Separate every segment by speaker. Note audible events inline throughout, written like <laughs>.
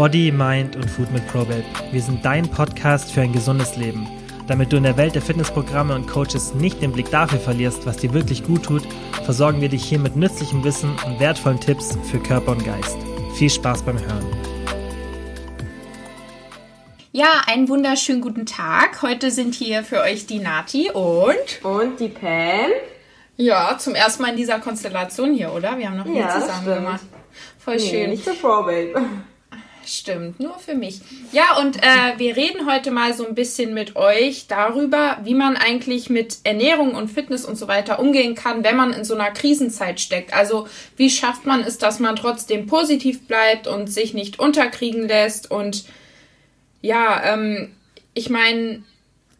Speaker 1: Body, Mind und Food mit ProBabe. Wir sind dein Podcast für ein gesundes Leben. Damit du in der Welt der Fitnessprogramme und Coaches nicht den Blick dafür verlierst, was dir wirklich gut tut, versorgen wir dich hier mit nützlichem Wissen und wertvollen Tipps für Körper und Geist. Viel Spaß beim Hören.
Speaker 2: Ja, einen wunderschönen guten Tag. Heute sind hier für euch die Nati und
Speaker 3: und die Pam.
Speaker 2: Ja, zum ersten Mal in dieser Konstellation hier, oder? Wir haben noch nie
Speaker 3: Ja,
Speaker 2: zusammen
Speaker 3: stimmt.
Speaker 2: gemacht. Voll
Speaker 3: Nee,
Speaker 2: schön.
Speaker 3: nicht für Probabe.
Speaker 2: Stimmt, nur für mich. Ja, und äh, wir reden heute mal so ein bisschen mit euch darüber, wie man eigentlich mit Ernährung und Fitness und so weiter umgehen kann, wenn man in so einer Krisenzeit steckt. Also wie schafft man es, dass man trotzdem positiv bleibt und sich nicht unterkriegen lässt. Und ja, ähm, ich meine,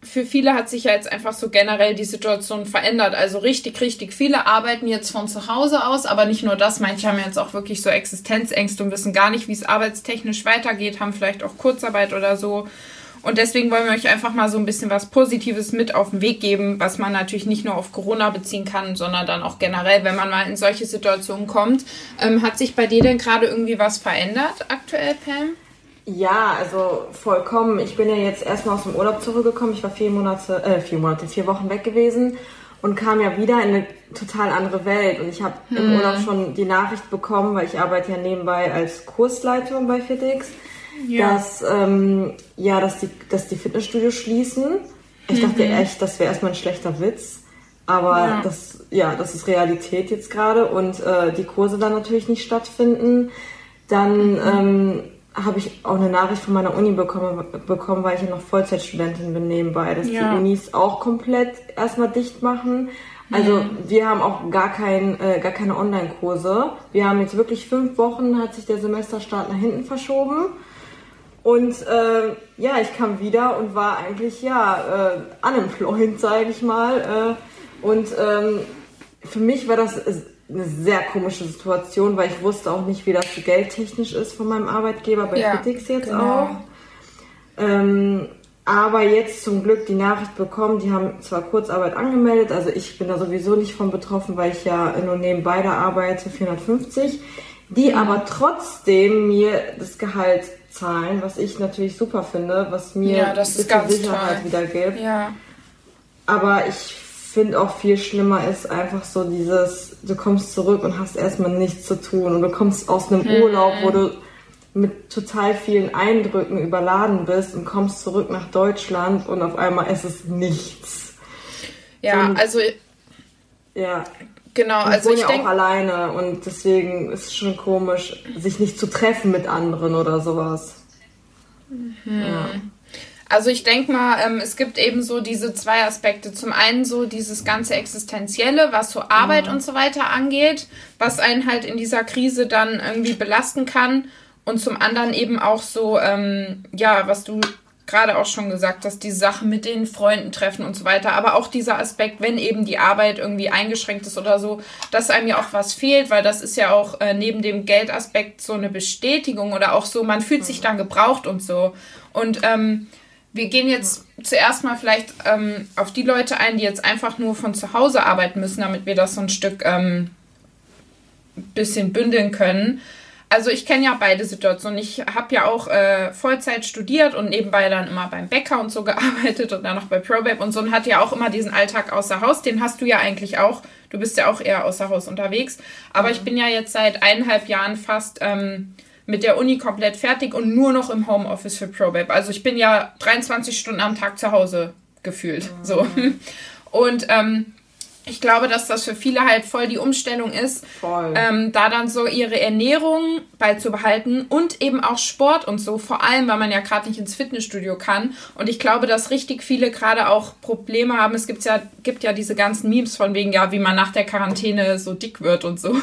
Speaker 2: für viele hat sich ja jetzt einfach so generell die Situation verändert. Also richtig, richtig viele arbeiten jetzt von zu Hause aus, aber nicht nur das. Manche haben jetzt auch wirklich so Existenzängste und wissen gar nicht, wie es arbeitstechnisch weitergeht, haben vielleicht auch Kurzarbeit oder so. Und deswegen wollen wir euch einfach mal so ein bisschen was Positives mit auf den Weg geben, was man natürlich nicht nur auf Corona beziehen kann, sondern dann auch generell, wenn man mal in solche Situationen kommt. Ähm, hat sich bei dir denn gerade irgendwie was verändert aktuell, Pam?
Speaker 3: Ja, also vollkommen. Ich bin ja jetzt erstmal aus dem Urlaub zurückgekommen. Ich war vier Monate, äh, vier Monate, vier Wochen weg gewesen und kam ja wieder in eine total andere Welt. Und ich habe im Urlaub schon die Nachricht bekommen, weil ich arbeite ja nebenbei als Kursleitung bei FitX,
Speaker 2: Ja.
Speaker 3: dass ähm, ja, dass die, dass die Fitnessstudios schließen. Ich dachte echt, das wäre erstmal ein schlechter Witz. Aber
Speaker 2: Ja.
Speaker 3: das, ja, das ist Realität jetzt gerade und äh, die Kurse dann natürlich nicht stattfinden. Dann ähm, habe ich auch eine Nachricht von meiner Uni bekommen, bekommen, weil ich ja noch Vollzeitstudentin bin nebenbei, dass
Speaker 2: Ja.
Speaker 3: die Unis auch komplett erstmal dicht machen. Also wir haben auch gar, kein, äh, gar keine Online-Kurse. Wir haben jetzt wirklich fünf Wochen, hat sich der Semesterstart nach hinten verschoben. Und äh, ja, ich kam wieder und war eigentlich ja äh, unemployed, <laughs> sage ich mal. Äh, und ähm, für mich war das eine sehr komische Situation, weil ich wusste auch nicht, wie das geldtechnisch ist von meinem Arbeitgeber bei
Speaker 2: Ja,
Speaker 3: Fitix jetzt
Speaker 2: genau.
Speaker 3: auch. Ähm, aber jetzt zum Glück die Nachricht bekommen, die haben zwar Kurzarbeit angemeldet, also ich bin da sowieso nicht von betroffen, weil ich ja nur nebenbei da arbeite, 450, die aber trotzdem mir das Gehalt zahlen, was ich natürlich super finde, was mir
Speaker 2: Ja, das ist
Speaker 3: bisschen
Speaker 2: ganz
Speaker 3: Sicherheit
Speaker 2: toll.
Speaker 3: wieder gibt.
Speaker 2: Ja.
Speaker 3: Aber ich finde auch viel schlimmer ist einfach so dieses, du kommst zurück und hast erstmal nichts zu tun und du kommst aus einem
Speaker 2: Hm.
Speaker 3: Urlaub, wo du mit total vielen Eindrücken überladen bist und kommst zurück nach Deutschland und auf einmal ist es nichts.
Speaker 2: Ja,
Speaker 3: So-
Speaker 2: also
Speaker 3: Ja,
Speaker 2: genau,
Speaker 3: ich
Speaker 2: also ich
Speaker 3: ja auch alleine und deswegen ist es schon komisch, sich nicht zu treffen mit anderen oder sowas. Ja.
Speaker 2: Also ich denke mal, ähm, es gibt eben so diese zwei Aspekte. Zum einen so dieses ganze Existenzielle, was so Arbeit und so weiter angeht, was einen halt in dieser Krise dann irgendwie belasten kann. Und zum anderen eben auch so, ähm, ja, was du gerade auch schon gesagt hast, die Sache mit den Freunden treffen und so weiter. Aber auch dieser Aspekt, wenn eben die Arbeit irgendwie eingeschränkt ist oder so, dass einem ja auch was fehlt, weil das ist ja auch äh, neben dem Geldaspekt so eine Bestätigung oder auch so, man fühlt sich dann gebraucht und so. Und ähm, wir gehen jetzt zuerst mal vielleicht ähm, auf die Leute ein, die jetzt einfach nur von zu Hause arbeiten müssen, damit wir das so ein Stück ähm, bisschen bündeln können. Also ich kenne ja beide Situationen. Ich habe ja auch äh, Vollzeit studiert und nebenbei dann immer beim Bäcker und so <laughs> gearbeitet und dann noch bei ProBabe und so und hatte ja auch immer diesen Alltag außer Haus. Den hast du ja eigentlich auch. Du bist ja auch eher außer Haus unterwegs. Aber ich bin ja jetzt seit eineinhalb Jahren fast ähm, mit der Uni komplett fertig und nur noch im Homeoffice für ProBabe. Also ich bin ja 23 Stunden am Tag zu Hause gefühlt. So. Und ähm, ich glaube, dass das für viele halt voll die Umstellung ist, ähm, da dann so ihre Ernährung beizubehalten und eben auch Sport und so, vor allem, weil man ja gerade nicht ins Fitnessstudio kann. Und ich glaube, dass richtig viele gerade auch Probleme haben. Es gibt ja, gibt ja diese ganzen Memes von wegen, ja, wie man nach der Quarantäne so dick wird und so.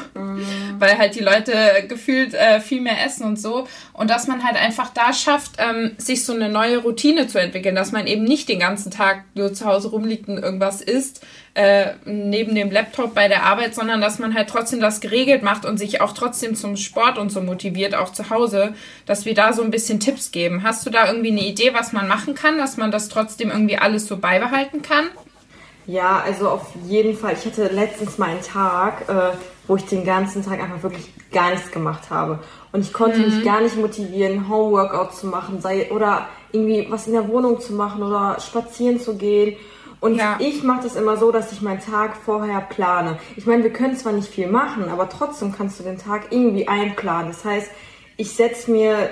Speaker 2: Weil halt die Leute gefühlt äh, viel mehr essen und so. Und dass man halt einfach da schafft, ähm, sich so eine neue Routine zu entwickeln, dass man eben nicht den ganzen Tag nur zu Hause rumliegt und irgendwas isst, äh, neben dem Laptop bei der Arbeit, sondern dass man halt trotzdem das geregelt macht und sich auch trotzdem zum Sport und so motiviert, auch zu Hause, dass wir da so ein bisschen Tipps geben. Hast du da irgendwie eine Idee, was man machen kann, dass man das trotzdem irgendwie alles so beibehalten kann?
Speaker 3: Ja, also auf jeden Fall. Ich hatte letztens mal einen Tag, äh, wo ich den ganzen Tag einfach wirklich gar nichts gemacht habe. Und ich konnte mhm. mich gar nicht motivieren, Homeworkout zu machen, sei oder irgendwie was in der Wohnung zu machen oder spazieren zu gehen. Und ja. ich mache das immer so, dass ich meinen Tag vorher plane. Ich meine, wir können zwar nicht viel machen, aber trotzdem kannst du den Tag irgendwie einplanen. Das heißt, ich setze mir,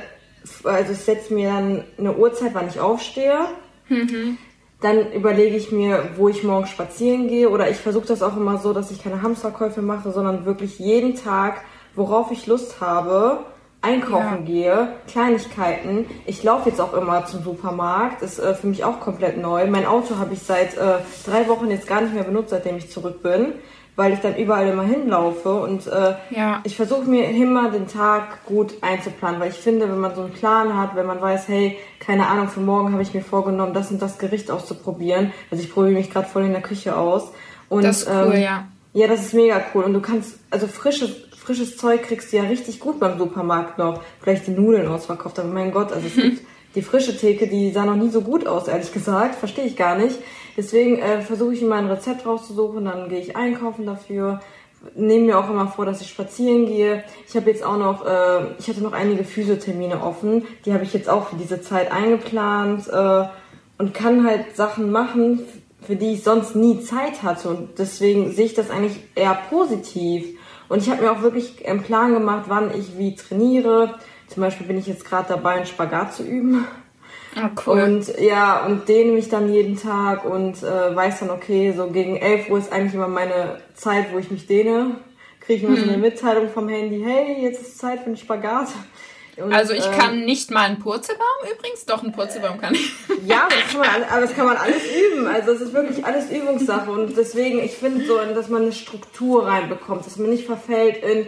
Speaker 3: also ich setze mir dann eine Uhrzeit, wann ich aufstehe. Mhm. Dann überlege ich mir, wo ich morgen spazieren gehe. Oder ich versuche das auch immer so, dass ich keine Hamsterkäufe mache, sondern wirklich jeden Tag, worauf ich Lust habe, einkaufen ja. gehe, Kleinigkeiten. Ich laufe jetzt auch immer zum Supermarkt, ist äh, für mich auch komplett neu. Mein Auto habe ich seit äh, drei Wochen jetzt gar nicht mehr benutzt, seitdem ich zurück bin, weil ich dann überall immer hinlaufe und äh, ja. ich versuche mir immer den Tag gut einzuplanen, weil ich finde, wenn man so einen Plan hat, wenn man weiß, hey, keine Ahnung, für morgen habe ich mir vorgenommen, das und das Gericht auszuprobieren. Also ich probiere mich gerade voll in der Küche aus. Und, das ist cool, ähm, ja. Ja, das ist mega cool. Und du kannst, also frische frisches Zeug kriegst du ja richtig gut beim Supermarkt noch. Vielleicht die Nudeln ausverkauft, aber mein Gott, also es gibt <laughs> die frische Theke, die sah noch nie so gut aus, ehrlich gesagt. Verstehe ich gar nicht. Deswegen äh, versuche ich immer ein Rezept rauszusuchen, dann gehe ich einkaufen dafür. Nehme mir auch immer vor, dass ich spazieren gehe. Ich habe jetzt auch noch, äh, ich hatte noch einige Physiothermine offen. Die habe ich jetzt auch für diese Zeit eingeplant äh, und kann halt Sachen machen, für die ich sonst nie Zeit hatte. Und deswegen sehe ich das eigentlich eher positiv. Und ich habe mir auch wirklich einen Plan gemacht, wann ich wie trainiere. Zum Beispiel bin ich jetzt gerade dabei, einen Spagat zu üben. Ah, cool. Und ja, und dehne mich dann jeden Tag und äh, weiß dann, okay, so gegen 11 Uhr ist eigentlich immer meine Zeit, wo ich mich dehne. Kriege ich immer hm. so eine Mitteilung vom Handy, hey, jetzt ist Zeit für einen Spagat.
Speaker 2: Und, also ich äh, kann nicht mal einen Purzelbaum übrigens, doch einen Purzelbaum kann ich.
Speaker 3: Ja, das kann man, aber das kann man alles üben. Also es ist wirklich alles Übungssache und deswegen, ich finde so, dass man eine Struktur reinbekommt, dass man nicht verfällt in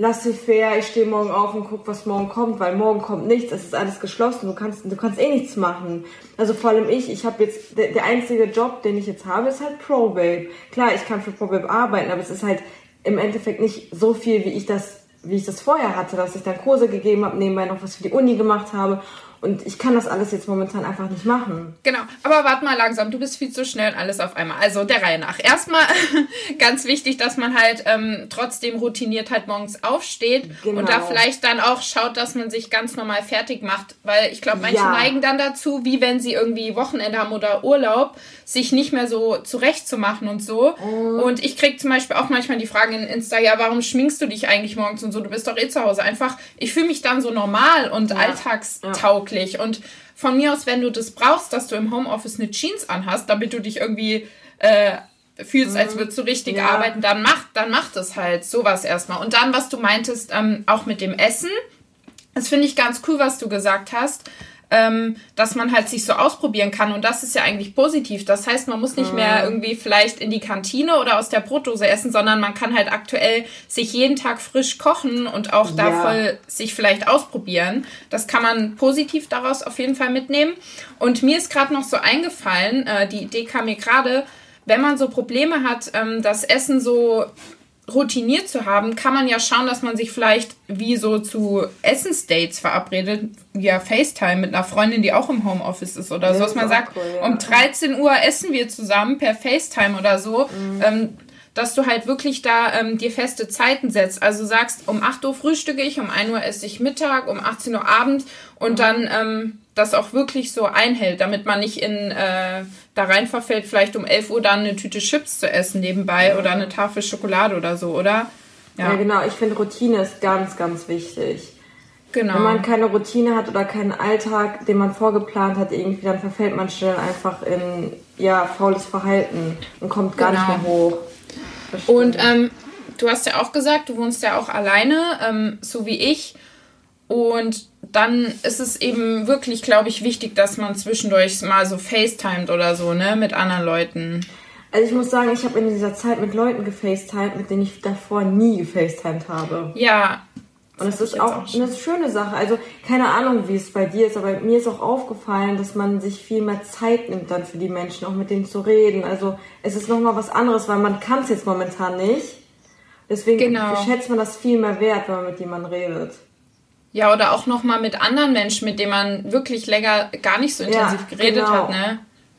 Speaker 3: lass dich fair, ich stehe morgen auf und guck, was morgen kommt, weil morgen kommt nichts, es ist alles geschlossen, du kannst, du kannst eh nichts machen. Also vor allem ich, ich habe jetzt, der, der einzige Job, den ich jetzt habe, ist halt Probabe. Klar, ich kann für Probabe arbeiten, aber es ist halt im Endeffekt nicht so viel, wie ich das wie ich das vorher hatte, dass ich dann Kurse gegeben habe, nebenbei noch was für die Uni gemacht habe und ich kann das alles jetzt momentan einfach nicht machen.
Speaker 2: Genau, aber warte mal langsam, du bist viel zu schnell und alles auf einmal. Also der Reihe nach. Erstmal <laughs> ganz wichtig, dass man halt ähm, trotzdem routiniert halt morgens aufsteht genau. und da vielleicht dann auch schaut, dass man sich ganz normal fertig macht. Weil ich glaube, manche ja. neigen dann dazu, wie wenn sie irgendwie Wochenende haben oder Urlaub, sich nicht mehr so zurechtzumachen und so. Mhm. Und ich krieg zum Beispiel auch manchmal die Frage in Insta, ja, warum schminkst du dich eigentlich morgens und so? Du bist doch eh zu Hause. Einfach, ich fühle mich dann so normal und ja. alltagstauglich. Ja möglich. Und von mir aus, wenn du das brauchst, dass du im Homeoffice eine Jeans anhast, damit du dich irgendwie äh, fühlst, als würdest du richtig ja. arbeiten, dann mach, dann mach das halt sowas erstmal. Und dann, was du meintest, ähm, auch mit dem Essen, das finde ich ganz cool, was du gesagt hast ähm, dass man halt sich so ausprobieren kann. Und das ist ja eigentlich positiv. Das heißt, man muss nicht mehr irgendwie vielleicht in die Kantine oder aus der Brotdose essen, sondern man kann halt aktuell sich jeden Tag frisch kochen und auch da ja. voll sich vielleicht ausprobieren. Das kann man positiv daraus auf jeden Fall mitnehmen. Und mir ist gerade noch so eingefallen, äh, die Idee kam mir gerade, wenn man so Probleme hat, ähm, das Essen so routiniert zu haben, kann man ja schauen, dass man sich vielleicht wie so zu Essensdates verabredet, via FaceTime mit einer Freundin, die auch im Homeoffice ist oder so, dass man sagt, cool, ja. um 13 Uhr essen wir zusammen per FaceTime oder so. Mhm. Ähm, dass du halt wirklich da ähm, dir feste Zeiten setzt. Also sagst, um 8 Uhr frühstücke ich, um 1 Uhr esse ich Mittag, um 18 Uhr Abend und mhm. dann ähm, das auch wirklich so einhält, damit man nicht in äh, da rein verfällt, vielleicht um 11 Uhr dann eine Tüte Chips zu essen nebenbei oder eine Tafel Schokolade oder so, oder?
Speaker 3: Ja, ja genau. Ich finde, Routine ist ganz, ganz wichtig. Genau. Wenn man keine Routine hat oder keinen Alltag, den man vorgeplant hat, irgendwie, dann verfällt man schnell einfach in ja, faules Verhalten und kommt gar genau. nicht mehr hoch.
Speaker 2: Und ähm, du hast ja auch gesagt, du wohnst ja auch alleine, ähm, so wie ich. Und dann ist es eben wirklich, glaube ich, wichtig, dass man zwischendurch mal so FaceTimet oder so, ne, mit anderen Leuten.
Speaker 3: Also ich muss sagen, ich habe in dieser Zeit mit Leuten gefacetimed, mit denen ich davor nie gefacetimed habe. Ja. Und das, das ist auch, auch eine schöne Sache. Also keine Ahnung, wie es bei dir ist, aber mir ist auch aufgefallen, dass man sich viel mehr Zeit nimmt dann für die Menschen, auch mit denen zu reden. Also es ist nochmal was anderes, weil man kann es jetzt momentan nicht. Deswegen genau. schätzt man das viel mehr wert, wenn man mit jemandem redet.
Speaker 2: Ja, oder auch nochmal mit anderen Menschen, mit denen man wirklich länger gar nicht so intensiv ja, geredet genau. hat, ne?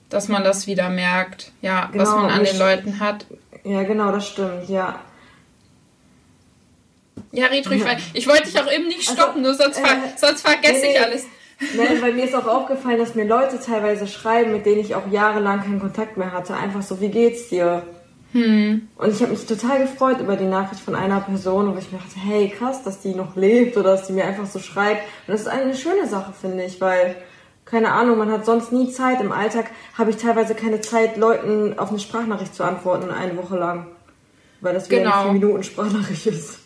Speaker 2: Dass man das wieder merkt, ja, genau, was man an den Leuten hat.
Speaker 3: Ja, genau, das stimmt, ja.
Speaker 2: Ja, red ruhig weiter. Ich wollte dich auch eben nicht also, stoppen, also, nur sonst, ver äh, sonst vergesse nee, ich alles.
Speaker 3: Nein, bei mir ist auch aufgefallen, dass mir Leute teilweise schreiben, mit denen ich auch jahrelang keinen Kontakt mehr hatte. Einfach so, wie geht's dir? Hm. Und ich habe mich total gefreut über die Nachricht von einer Person, wo ich mir dachte, hey, krass, dass die noch lebt oder dass die mir einfach so schreibt. Und das ist eine schöne Sache, finde ich, weil, keine Ahnung, man hat sonst nie Zeit. Im Alltag habe ich teilweise keine Zeit, Leuten auf eine Sprachnachricht zu antworten, eine Woche lang. Weil das wieder genau. eine 4 Minuten Sprachnachricht ist.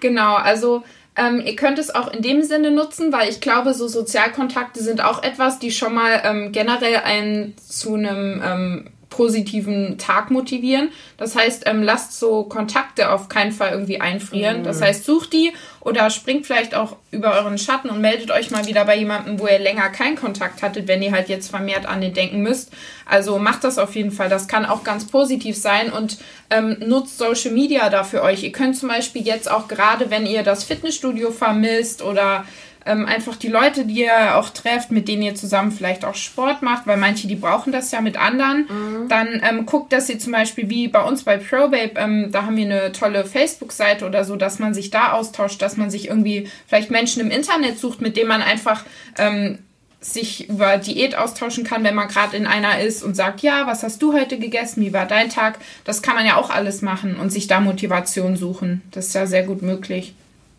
Speaker 2: Genau, also ähm, ihr könnt es auch in dem Sinne nutzen, weil ich glaube, so Sozialkontakte sind auch etwas, die schon mal ähm, generell einen zu einem ähm, positiven Tag motivieren. Das heißt, ähm, lasst so Kontakte auf keinen Fall irgendwie einfrieren. Mhm. Das heißt, sucht die oder springt vielleicht auch über euren Schatten und meldet euch mal wieder bei jemandem, wo ihr länger keinen Kontakt hattet, wenn ihr halt jetzt vermehrt an den denken müsst. Also macht das auf jeden Fall. Das kann auch ganz positiv sein und ähm, nutzt Social Media da für euch. Ihr könnt zum Beispiel jetzt auch gerade, wenn ihr das Fitnessstudio vermisst oder ähm, einfach die Leute, die ihr auch trefft, mit denen ihr zusammen vielleicht auch Sport macht, weil manche, die brauchen das ja mit anderen, mhm. dann ähm, guckt, dass ihr zum Beispiel wie bei uns bei ProBabe, ähm, da haben wir eine tolle Facebook-Seite oder so, dass man sich da austauscht, dass man sich irgendwie vielleicht Menschen im Internet sucht, mit denen man einfach ähm, sich über Diät austauschen kann, wenn man gerade in einer ist und sagt, ja, was hast du heute gegessen, wie war dein Tag? Das kann man ja auch alles machen und sich da Motivation suchen. Das ist ja sehr gut möglich.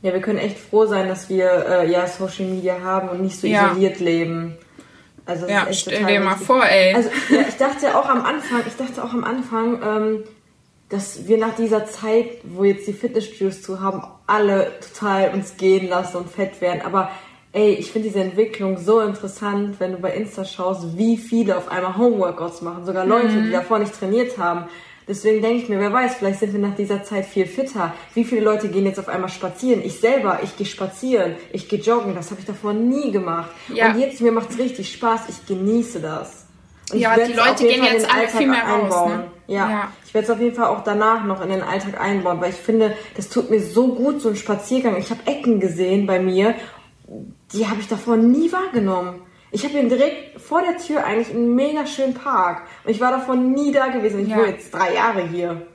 Speaker 3: Ja, wir können echt froh sein, dass wir äh, ja Social Media haben und nicht so ja. isoliert leben.
Speaker 2: Also ja, stell dir mal vor, ey.
Speaker 3: Also ja, ich dachte auch am Anfang, ich dachte auch am Anfang, ähm, dass wir nach dieser Zeit, wo jetzt die Fitnessstudios zu haben, alle total uns gehen lassen und fett werden. Aber ey, ich finde diese Entwicklung so interessant, wenn du bei Insta schaust, wie viele auf einmal Homeworkouts machen. Sogar Leute, mhm. die davor nicht trainiert haben. Deswegen denke ich mir, wer weiß, vielleicht sind wir nach dieser Zeit viel fitter. Wie viele Leute gehen jetzt auf einmal spazieren? Ich selber, ich gehe spazieren, ich gehe joggen, das habe ich davor nie gemacht. Ja. Und jetzt, mir macht es richtig Spaß, ich genieße das. Und
Speaker 2: ja, die Leute gehen jetzt alle viel mehr einbauen. raus. Ne?
Speaker 3: Ja. ja. ich werde es auf jeden Fall auch danach noch in den Alltag einbauen, weil ich finde, das tut mir so gut, so ein Spaziergang. Ich habe Ecken gesehen bei mir, die habe ich davor nie wahrgenommen. Ich habe hier direkt vor der Tür eigentlich einen mega schönen Park. Und ich war davon nie da gewesen. Ich ja. wohne jetzt drei Jahre hier.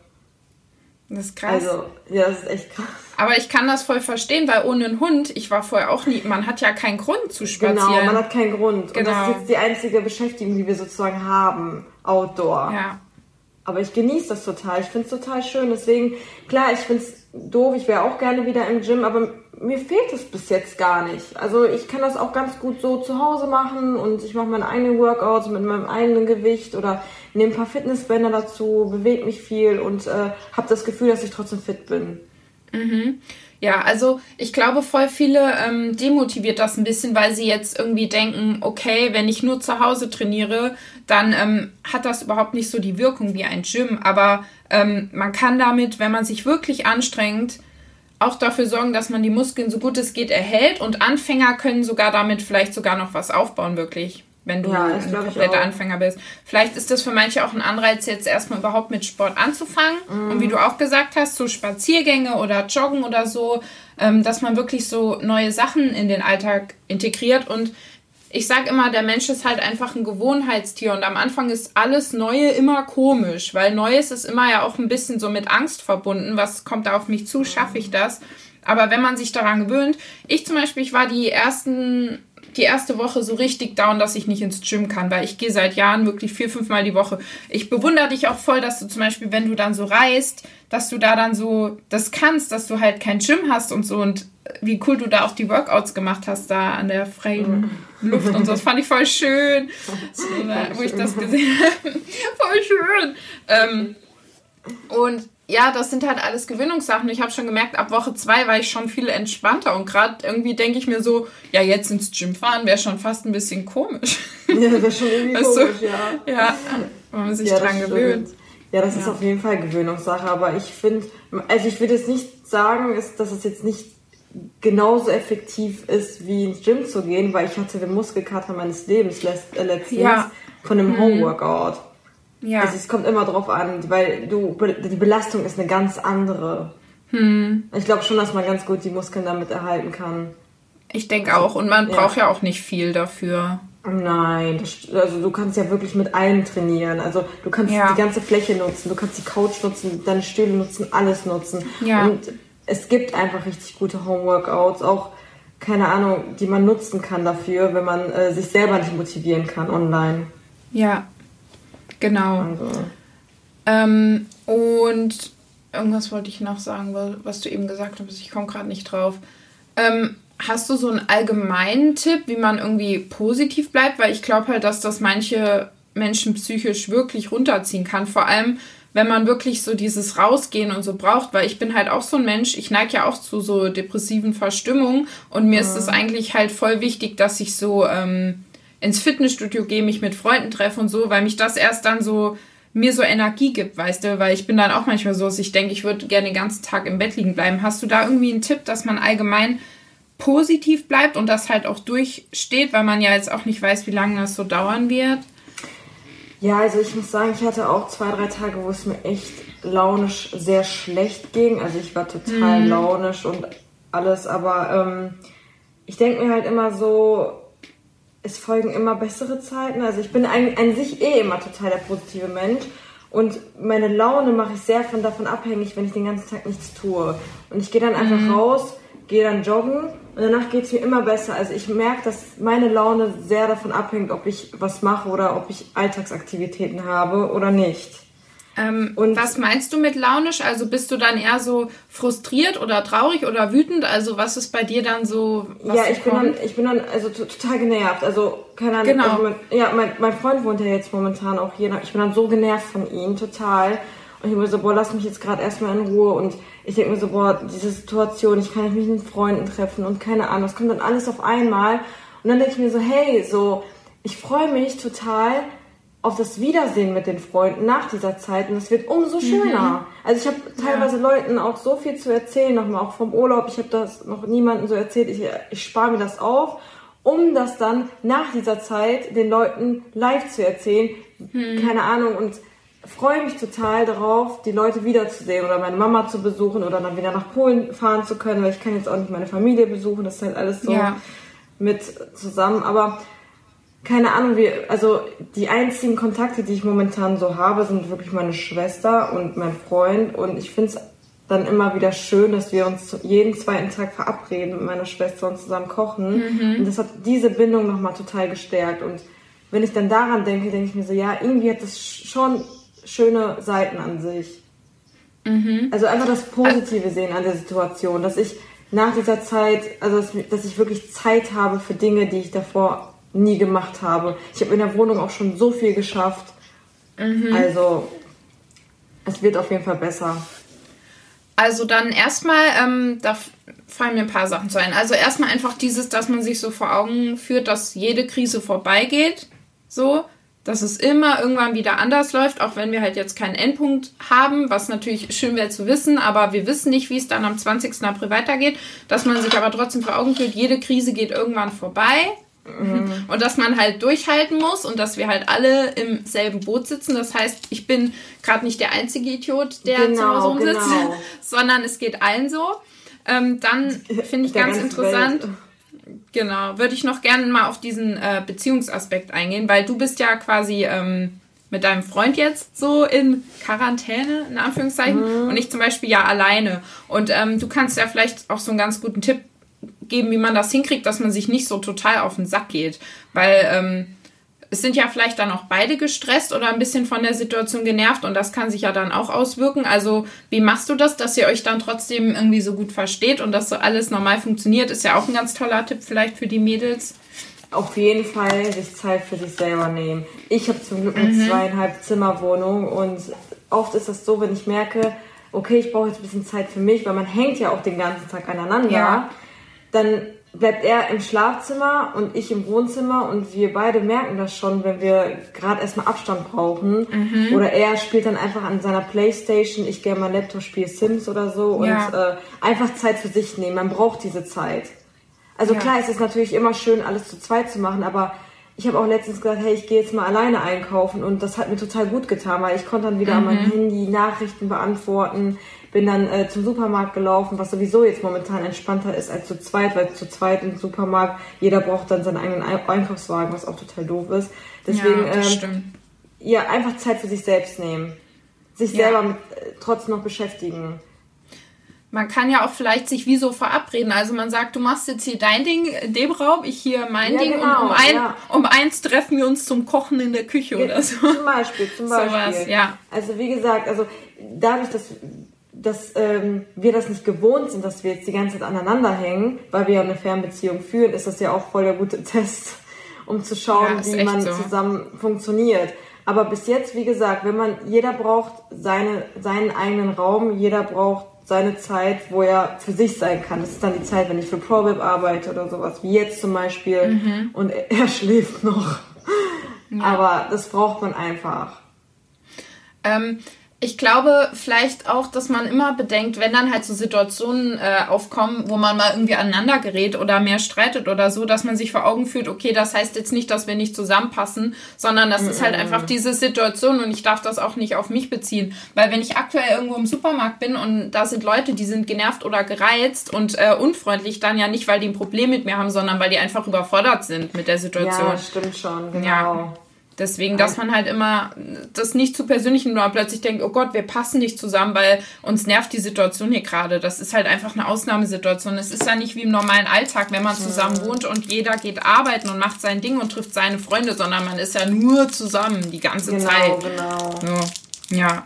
Speaker 2: Das ist krass.
Speaker 3: Also, ja, das ist echt krass.
Speaker 2: Aber ich kann das voll verstehen, weil ohne einen Hund, ich war vorher auch nie, man hat ja keinen Grund zu spazieren.
Speaker 3: Genau, man hat keinen Grund. Genau. Und das ist genau. jetzt die einzige Beschäftigung, die wir sozusagen haben, Outdoor. Ja. Aber ich genieße das total. Ich finde es total schön. Deswegen, klar, ich finde es doof. Ich wäre auch gerne wieder im Gym, aber mir fehlt es bis jetzt gar nicht. Also ich kann das auch ganz gut so zu Hause machen und ich mache meine eigenen Workouts mit meinem eigenen Gewicht oder nehme ein paar Fitnessbänder dazu, bewege mich viel und äh, habe das Gefühl, dass ich trotzdem fit bin.
Speaker 2: Mhm. Ja, also ich glaube, voll viele ähm, demotiviert das ein bisschen, weil sie jetzt irgendwie denken, okay, wenn ich nur zu Hause trainiere, dann ähm, hat das überhaupt nicht so die Wirkung wie ein Gym. Aber ähm, man kann damit, wenn man sich wirklich anstrengt, auch dafür sorgen, dass man die Muskeln so gut es geht erhält und Anfänger können sogar damit vielleicht sogar noch was aufbauen, wirklich wenn du ja, ein kompletter Anfänger bist. Vielleicht ist das für manche auch ein Anreiz, jetzt erstmal überhaupt mit Sport anzufangen. Mhm. Und wie du auch gesagt hast, so Spaziergänge oder Joggen oder so, ähm, dass man wirklich so neue Sachen in den Alltag integriert. Und ich sage immer, der Mensch ist halt einfach ein Gewohnheitstier und am Anfang ist alles Neue immer komisch, weil Neues ist immer ja auch ein bisschen so mit Angst verbunden. Was kommt da auf mich zu? Schaffe ich das? Aber wenn man sich daran gewöhnt, ich zum Beispiel, ich war die ersten die erste Woche so richtig down, dass ich nicht ins Gym kann, weil ich gehe seit Jahren wirklich vier, fünf Mal die Woche. Ich bewundere dich auch voll, dass du zum Beispiel, wenn du dann so reist, dass du da dann so das kannst, dass du halt kein Gym hast und so und wie cool du da auch die Workouts gemacht hast, da an der freien Luft und so. Das fand ich voll schön, so, wo ich das gesehen <laughs> habe. voll schön. Ähm, und ja, das sind halt alles Gewinnungssachen. Ich habe schon gemerkt, ab Woche zwei war ich schon viel entspannter und gerade irgendwie denke ich mir so, ja, jetzt ins Gym fahren wäre schon fast ein bisschen komisch. <laughs>
Speaker 3: Ja, das wäre schon irgendwie weißt komisch, du? ja.
Speaker 2: Ja, wenn man sich ja, dran gewöhnt.
Speaker 3: Ja, das ja. ist auf jeden Fall Gewöhnungssache, aber ich finde, also ich würde jetzt nicht sagen, dass es jetzt nicht genauso effektiv ist, wie ins Gym zu gehen, weil ich hatte den Muskelkater meines Lebens äh, letztens ja. von einem mhm. Homeworkout. Ja. Also es kommt immer drauf an, weil du die Belastung ist eine ganz andere. Hm. Ich glaube schon, dass man ganz gut die Muskeln damit erhalten kann.
Speaker 2: Ich denke auch. Und man ja. braucht ja auch nicht viel dafür.
Speaker 3: Nein, das, also du kannst ja wirklich mit allem trainieren. Also du kannst ja. die ganze Fläche nutzen, du kannst die Couch nutzen, deine Stühle nutzen, alles nutzen. Ja. Und es gibt einfach richtig gute Homeworkouts, auch keine Ahnung, die man nutzen kann dafür, wenn man äh, sich selber nicht motivieren kann online.
Speaker 2: Ja, genau. Also. Ähm, und irgendwas wollte ich noch sagen, was du eben gesagt hast. Ich komme gerade nicht drauf. Ähm, hast du so einen allgemeinen Tipp, wie man irgendwie positiv bleibt? Weil ich glaube halt, dass das manche Menschen psychisch wirklich runterziehen kann. Vor allem, wenn man wirklich so dieses Rausgehen und so braucht, weil ich bin halt auch so ein Mensch, ich neige ja auch zu so depressiven Verstimmungen und mir ja. ist es eigentlich halt voll wichtig, dass ich so ähm, ins Fitnessstudio gehe, mich mit Freunden treffe und so, weil mich das erst dann so mir so Energie gibt, weißt du, weil ich bin dann auch manchmal so, dass ich denke, ich würde gerne den ganzen Tag im Bett liegen bleiben. Hast du da irgendwie einen Tipp, dass man allgemein positiv bleibt und das halt auch durchsteht, weil man ja jetzt auch nicht weiß, wie lange das so dauern wird?
Speaker 3: Ja, also ich muss sagen, ich hatte auch zwei, drei Tage, wo es mir echt launisch sehr schlecht ging. Also ich war total mhm. launisch und alles, aber ähm, ich denke mir halt immer so, es folgen immer bessere Zeiten. Also ich bin an, an sich eh immer total der positive Mensch. Und meine Laune mache ich sehr von davon abhängig, wenn ich den ganzen Tag nichts tue. Und ich gehe dann einfach mhm. raus, gehe dann joggen und danach geht es mir immer besser. Also ich merke, dass meine Laune sehr davon abhängt, ob ich was mache oder ob ich Alltagsaktivitäten habe oder nicht.
Speaker 2: Ähm, und was meinst du mit launisch? Also bist du dann eher so frustriert oder traurig oder wütend? Also was ist bei dir dann so?
Speaker 3: ja, ich bin dann, ich bin dann also total genervt. Also keine Ahnung. Genau. Also mein, ja, mein, mein Freund wohnt ja jetzt momentan auch hier. Ich bin dann so genervt von ihm, total. Und ich bin so, boah, lass mich jetzt gerade erstmal in Ruhe. Und ich denke mir so, boah, diese Situation, ich kann mich mit Freunden treffen und keine Ahnung, das kommt dann alles auf einmal. Und dann denke ich mir so, hey, so, ich freue mich total, auf das Wiedersehen mit den Freunden nach dieser Zeit und es wird umso schöner. Mhm. Also ich habe teilweise ja. Leuten auch so viel zu erzählen, nochmal auch vom Urlaub. Ich habe das noch niemandem so erzählt. Ich, ich spare mir das auf, um das dann nach dieser Zeit den Leuten live zu erzählen. Mhm. Keine Ahnung und freue mich total darauf, die Leute wiederzusehen oder meine Mama zu besuchen oder dann wieder nach Polen fahren zu können, weil ich kann jetzt auch nicht meine Familie besuchen. Das ist halt alles so ja. mit zusammen. Aber keine Ahnung, wie, also die einzigen Kontakte, die ich momentan so habe, sind wirklich meine Schwester und mein Freund. Und ich finde es dann immer wieder schön, dass wir uns jeden zweiten Tag verabreden mit meiner Schwester und zusammen kochen. Mhm. Und das hat diese Bindung nochmal total gestärkt. Und wenn ich dann daran denke, denke ich mir so, ja, irgendwie hat das schon schöne Seiten an sich. Mhm. Also einfach das Positive sehen an der Situation, dass ich nach dieser Zeit, also dass, dass ich wirklich Zeit habe für Dinge, die ich davor nie gemacht habe. Ich habe in der Wohnung auch schon so viel geschafft. Mhm. Also es wird auf jeden Fall besser.
Speaker 2: Also dann erstmal, ähm, da fallen mir ein paar Sachen zu ein. Also erstmal einfach dieses, dass man sich so vor Augen führt, dass jede Krise vorbeigeht. So, dass es immer irgendwann wieder anders läuft, auch wenn wir halt jetzt keinen Endpunkt haben, was natürlich schön wäre zu wissen, aber wir wissen nicht, wie es dann am 20. April weitergeht. Dass man sich aber trotzdem vor Augen führt, jede Krise geht irgendwann vorbei. Mhm. Und dass man halt durchhalten muss und dass wir halt alle im selben Boot sitzen. Das heißt, ich bin gerade nicht der einzige Idiot, der genau, zu Hause rumsitzt, genau. <laughs> sondern es geht allen so. Ähm, dann <laughs> finde ich der ganz interessant. Welt. Genau, würde ich noch gerne mal auf diesen äh, Beziehungsaspekt eingehen, weil du bist ja quasi ähm, mit deinem Freund jetzt so in Quarantäne, in Anführungszeichen, mhm. und ich zum Beispiel ja alleine. Und ähm, du kannst ja vielleicht auch so einen ganz guten Tipp geben, wie man das hinkriegt, dass man sich nicht so total auf den Sack geht. Weil ähm, es sind ja vielleicht dann auch beide gestresst oder ein bisschen von der Situation genervt und das kann sich ja dann auch auswirken. Also wie machst du das, dass ihr euch dann trotzdem irgendwie so gut versteht und dass so alles normal funktioniert, ist ja auch ein ganz toller Tipp vielleicht für die Mädels.
Speaker 3: Auf jeden Fall sich Zeit für sich selber nehmen. Ich habe zum Glück eine mhm. zweieinhalb Zimmerwohnung und oft ist das so, wenn ich merke, okay, ich brauche jetzt ein bisschen Zeit für mich, weil man hängt ja auch den ganzen Tag aneinander. Ja dann bleibt er im Schlafzimmer und ich im Wohnzimmer und wir beide merken das schon, wenn wir gerade erstmal Abstand brauchen. Mhm. Oder er spielt dann einfach an seiner Playstation, ich gehe mein Laptop, spiele Sims oder so und ja. äh, einfach Zeit für sich nehmen. Man braucht diese Zeit. Also ja. klar, es ist natürlich immer schön, alles zu zweit zu machen, aber ich habe auch letztens gesagt, hey, ich gehe jetzt mal alleine einkaufen und das hat mir total gut getan, weil ich konnte dann wieder mhm. an mein. Handy Nachrichten beantworten bin dann äh, zum Supermarkt gelaufen, was sowieso jetzt momentan entspannter ist als zu zweit, weil zu zweit im Supermarkt jeder braucht dann seinen eigenen Einkaufswagen, was auch total doof ist. Deswegen ja, ähm, ja einfach Zeit für sich selbst nehmen, sich ja. selber mit, äh, trotzdem noch beschäftigen.
Speaker 2: man kann ja auch vielleicht sich wie so verabreden. Also man sagt, du machst jetzt hier dein Ding in dem Raum, ich hier mein ja, Ding genau, und um, ein, ja. um eins treffen wir uns zum Kochen in der Küche ja, oder so.
Speaker 3: Zum Beispiel, zum <laughs> Beispiel. Sowas, ja. Also wie gesagt, also dadurch, dass, dass ähm, wir das nicht gewohnt sind, dass wir jetzt die ganze Zeit aneinander hängen, weil wir ja eine Fernbeziehung führen, ist das ja auch voll der gute <laughs> Test, um zu schauen, wie man so. zusammen funktioniert. Aber bis jetzt, wie gesagt, wenn man, jeder braucht seine, seinen eigenen Raum, jeder braucht seine Zeit, wo er für sich sein kann. Das ist dann die Zeit, wenn ich für ProWeb arbeite oder sowas, wie jetzt zum Beispiel. Mhm. Und er, er, schläft noch. Ja. Aber das braucht man einfach.
Speaker 2: Ähm, ich glaube vielleicht auch, dass man immer bedenkt, wenn dann halt so Situationen äh, aufkommen, wo man mal irgendwie aneinander gerät oder mehr streitet oder so, dass man sich vor Augen führt, okay, das heißt jetzt nicht, dass wir nicht zusammenpassen, sondern das mm -mm. ist halt einfach diese Situation und ich darf das auch nicht auf mich beziehen. Weil wenn ich aktuell irgendwo im Supermarkt bin und da sind Leute, die sind genervt oder gereizt und äh, unfreundlich, dann ja nicht, weil die ein Problem mit mir haben, sondern weil die einfach überfordert sind mit der Situation. Ja,
Speaker 3: stimmt schon, genau. Ja.
Speaker 2: Deswegen, dass man halt immer das nicht zu persönlich nimmt, aber plötzlich denkt, oh Gott, wir passen nicht zusammen, weil uns nervt die Situation hier gerade. Das ist halt einfach eine Ausnahmesituation. Es ist ja nicht wie im normalen Alltag, wenn man zusammen wohnt und jeder geht arbeiten und macht sein Ding und trifft seine Freunde, sondern man ist ja nur zusammen die ganze
Speaker 3: genau,
Speaker 2: Zeit.
Speaker 3: Genau,
Speaker 2: genau. Ja,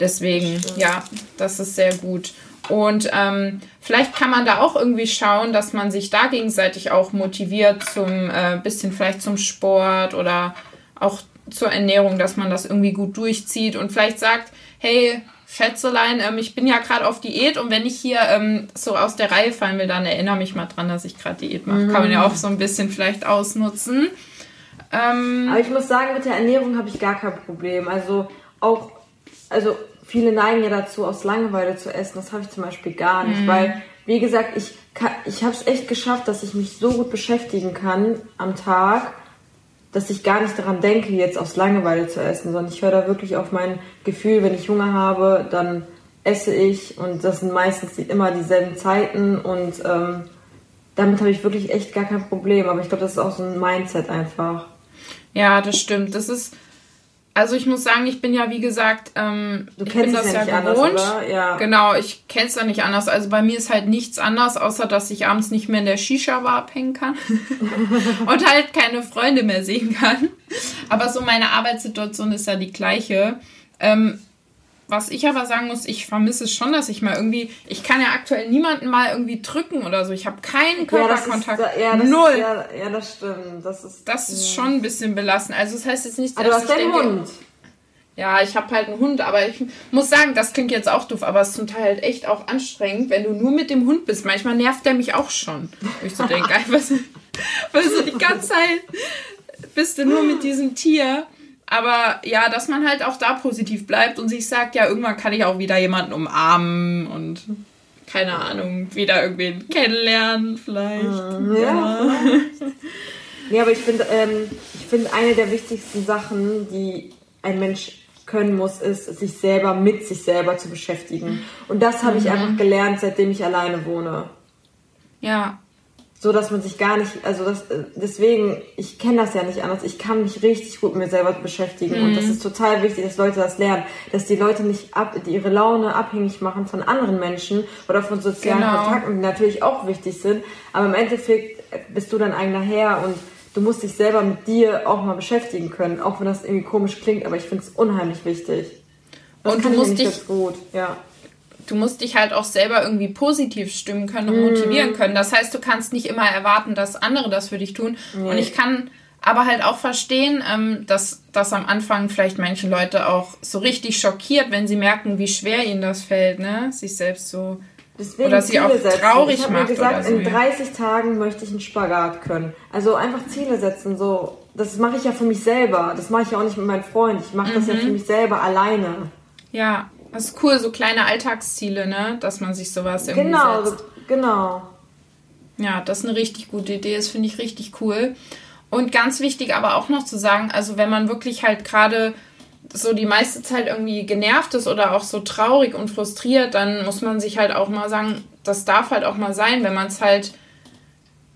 Speaker 2: deswegen, Stimmt. ja, das ist sehr gut. Und ähm, vielleicht kann man da auch irgendwie schauen, dass man sich da gegenseitig auch motiviert zum äh, bisschen vielleicht zum Sport oder auch zur Ernährung, dass man das irgendwie gut durchzieht und vielleicht sagt, hey, Schätzelein, ähm, ich bin ja gerade auf Diät und wenn ich hier ähm, so aus der Reihe fallen will, dann erinnere mich mal dran, dass ich gerade Diät mache. Mhm. Kann man ja auch so ein bisschen vielleicht ausnutzen.
Speaker 3: Ähm, Aber ich muss sagen, mit der Ernährung habe ich gar kein Problem. Also auch, also viele neigen ja dazu, aus Langeweile zu essen. Das habe ich zum Beispiel gar nicht, mhm. weil, wie gesagt, ich, ich habe es echt geschafft, dass ich mich so gut beschäftigen kann am Tag dass ich gar nicht daran denke, jetzt aus Langeweile zu essen, sondern ich höre da wirklich auf mein Gefühl, wenn ich Hunger habe, dann esse ich und das sind meistens immer dieselben Zeiten und ähm, damit habe ich wirklich echt gar kein Problem. Aber ich glaube, das ist auch so ein Mindset einfach.
Speaker 2: Ja, das stimmt. Das ist also ich muss sagen, ich bin ja wie gesagt, ähm, du ich bin das ja, ja gewohnt. Anders, ja. Genau, ich kenne es ja nicht anders. Also bei mir ist halt nichts anders, außer dass ich abends nicht mehr in der Shisha-Bar abhängen kann <laughs> und halt keine Freunde mehr sehen kann. Aber so meine Arbeitssituation ist ja die gleiche. Ähm, was ich aber sagen muss, ich vermisse schon, dass ich mal irgendwie, ich kann ja aktuell niemanden mal irgendwie drücken oder so. Ich habe keinen Körperkontakt. Ja, ist, ja, Null.
Speaker 3: Ist, ja, ja, das stimmt. Das ist,
Speaker 2: das ist schon ein bisschen belastend. Also das heißt jetzt nicht,
Speaker 3: dass aber du hast denke, Hund.
Speaker 2: Ja, ich habe halt einen Hund, aber ich muss sagen, das klingt jetzt auch doof, aber es ist zum Teil halt echt auch anstrengend, wenn du nur mit dem Hund bist. Manchmal nervt der mich auch schon. Ich so denke, <laughs> einfach, <laughs> weil so die ganze Zeit bist du nur mit diesem Tier. Aber ja, dass man halt auch da positiv bleibt und sich sagt, ja, irgendwann kann ich auch wieder jemanden umarmen und keine Ahnung, wieder irgendwen kennenlernen vielleicht. Ja. ja.
Speaker 3: ja aber ich finde, ähm, ich finde eine der wichtigsten Sachen, die ein Mensch können muss, ist, sich selber mit sich selber zu beschäftigen. Und das habe mhm. ich einfach gelernt, seitdem ich alleine wohne.
Speaker 2: Ja,
Speaker 3: so dass man sich gar nicht, also das, deswegen, ich kenne das ja nicht anders. Ich kann mich richtig gut mit mir selber beschäftigen mhm. und das mhm. ist total wichtig, dass Leute das lernen, dass die Leute nicht ab, die ihre Laune abhängig machen von anderen Menschen oder von sozialen genau. Kontakten, die natürlich auch wichtig sind. Aber im Endeffekt bist du dein eigener Herr und du musst dich selber mit dir auch mal beschäftigen können, auch wenn das irgendwie komisch klingt, aber ich finde es unheimlich wichtig.
Speaker 2: Das und du musst dich gut, ja du musst dich halt auch selber irgendwie positiv stimmen können und motivieren mm. können. Das heißt, du kannst nicht immer erwarten, dass andere das für dich tun. Nee. Und ich kann aber halt auch verstehen, ähm, dass das am Anfang vielleicht manche Leute auch so richtig schockiert, wenn sie merken, wie schwer ihnen das fällt, ne? Sich selbst so Deswegen oder sie
Speaker 3: auch setzen. traurig ich macht. Mir gesagt, so, in 30 ja. Tagen möchte ich einen Spagat können. Also einfach Ziele setzen, so. Das mache ich ja für mich selber. Das mache ich ja auch nicht mit meinem Freund. Ich mache mhm. das ja für mhm. mich selber alleine.
Speaker 2: Ja, das ist cool, so kleine Alltagsziele, ne? Dass man sich sowas
Speaker 3: irgendwie Genau, setzt. genau.
Speaker 2: Ja, das ist eine richtig gute Idee. Das finde ich richtig cool. Und ganz wichtig aber auch noch zu sagen, also wenn man wirklich halt gerade so die meiste Zeit irgendwie genervt ist oder auch so traurig und frustriert, dann muss man sich halt auch mal sagen, das darf halt auch mal sein, wenn man es halt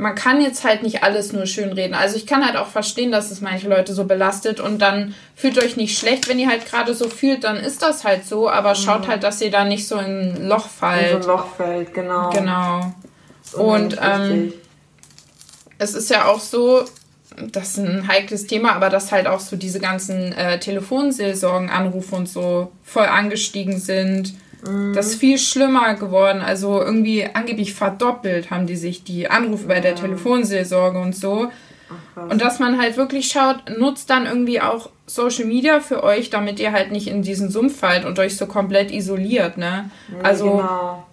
Speaker 2: man kann jetzt halt nicht alles nur schön reden. Also ich kann halt auch verstehen, dass es manche Leute so belastet und dann fühlt euch nicht schlecht, wenn ihr halt gerade so fühlt, dann ist das halt so, aber schaut
Speaker 3: Mhm.
Speaker 2: halt, dass ihr da nicht so in ein Loch
Speaker 3: In
Speaker 2: fallt.
Speaker 3: so ein Loch fällt, genau.
Speaker 2: Genau. Und ähm, es ist ja auch so, das ist ein heikles Thema, aber dass halt auch so diese ganzen äh, Telefonseelsorgenanrufe und so voll angestiegen sind. Das ist viel schlimmer geworden. Also irgendwie angeblich verdoppelt haben die sich die Anrufe bei der Telefonseelsorge und so.
Speaker 3: krass.
Speaker 2: Und dass man halt wirklich schaut, nutzt dann irgendwie auch Social Media für euch, damit ihr halt nicht in diesen Sumpf fallt und euch so komplett isoliert, ne? Also
Speaker 3: genau.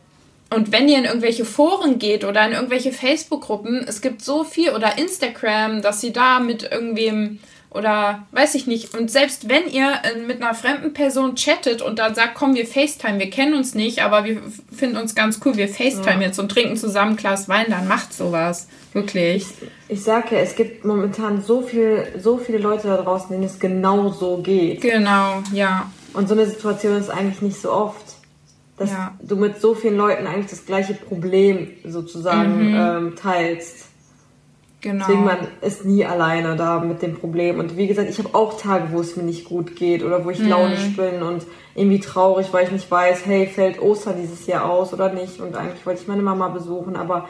Speaker 2: und wenn ihr in irgendwelche Foren geht oder in irgendwelche Facebook-Gruppen, es gibt so viel oder Instagram, dass ihr da mit irgendwem oder weiß ich nicht. Und selbst wenn ihr äh, mit einer fremden Person chattet und dann sagt, komm, wir FaceTime, wir kennen uns nicht, aber wir finden uns ganz cool, wir FaceTime jetzt und trinken zusammen ein Glas Wein, dann macht sowas. Wirklich.
Speaker 3: Ich sag ja, es gibt momentan so viel, so viele Leute da draußen, denen es genau so geht.
Speaker 2: Genau, ja.
Speaker 3: Und so eine Situation ist eigentlich nicht so oft, dass
Speaker 2: Ja.
Speaker 3: du mit so vielen Leuten eigentlich das gleiche Problem sozusagen ähm, teilst.
Speaker 2: Genau.
Speaker 3: Deswegen man ist nie alleine da mit dem Problem. Und wie gesagt, ich habe auch Tage, wo es mir nicht gut geht oder wo ich launisch bin und irgendwie traurig, weil ich nicht weiß, hey, fällt Ostern dieses Jahr aus oder nicht. Und eigentlich wollte ich meine Mama besuchen, aber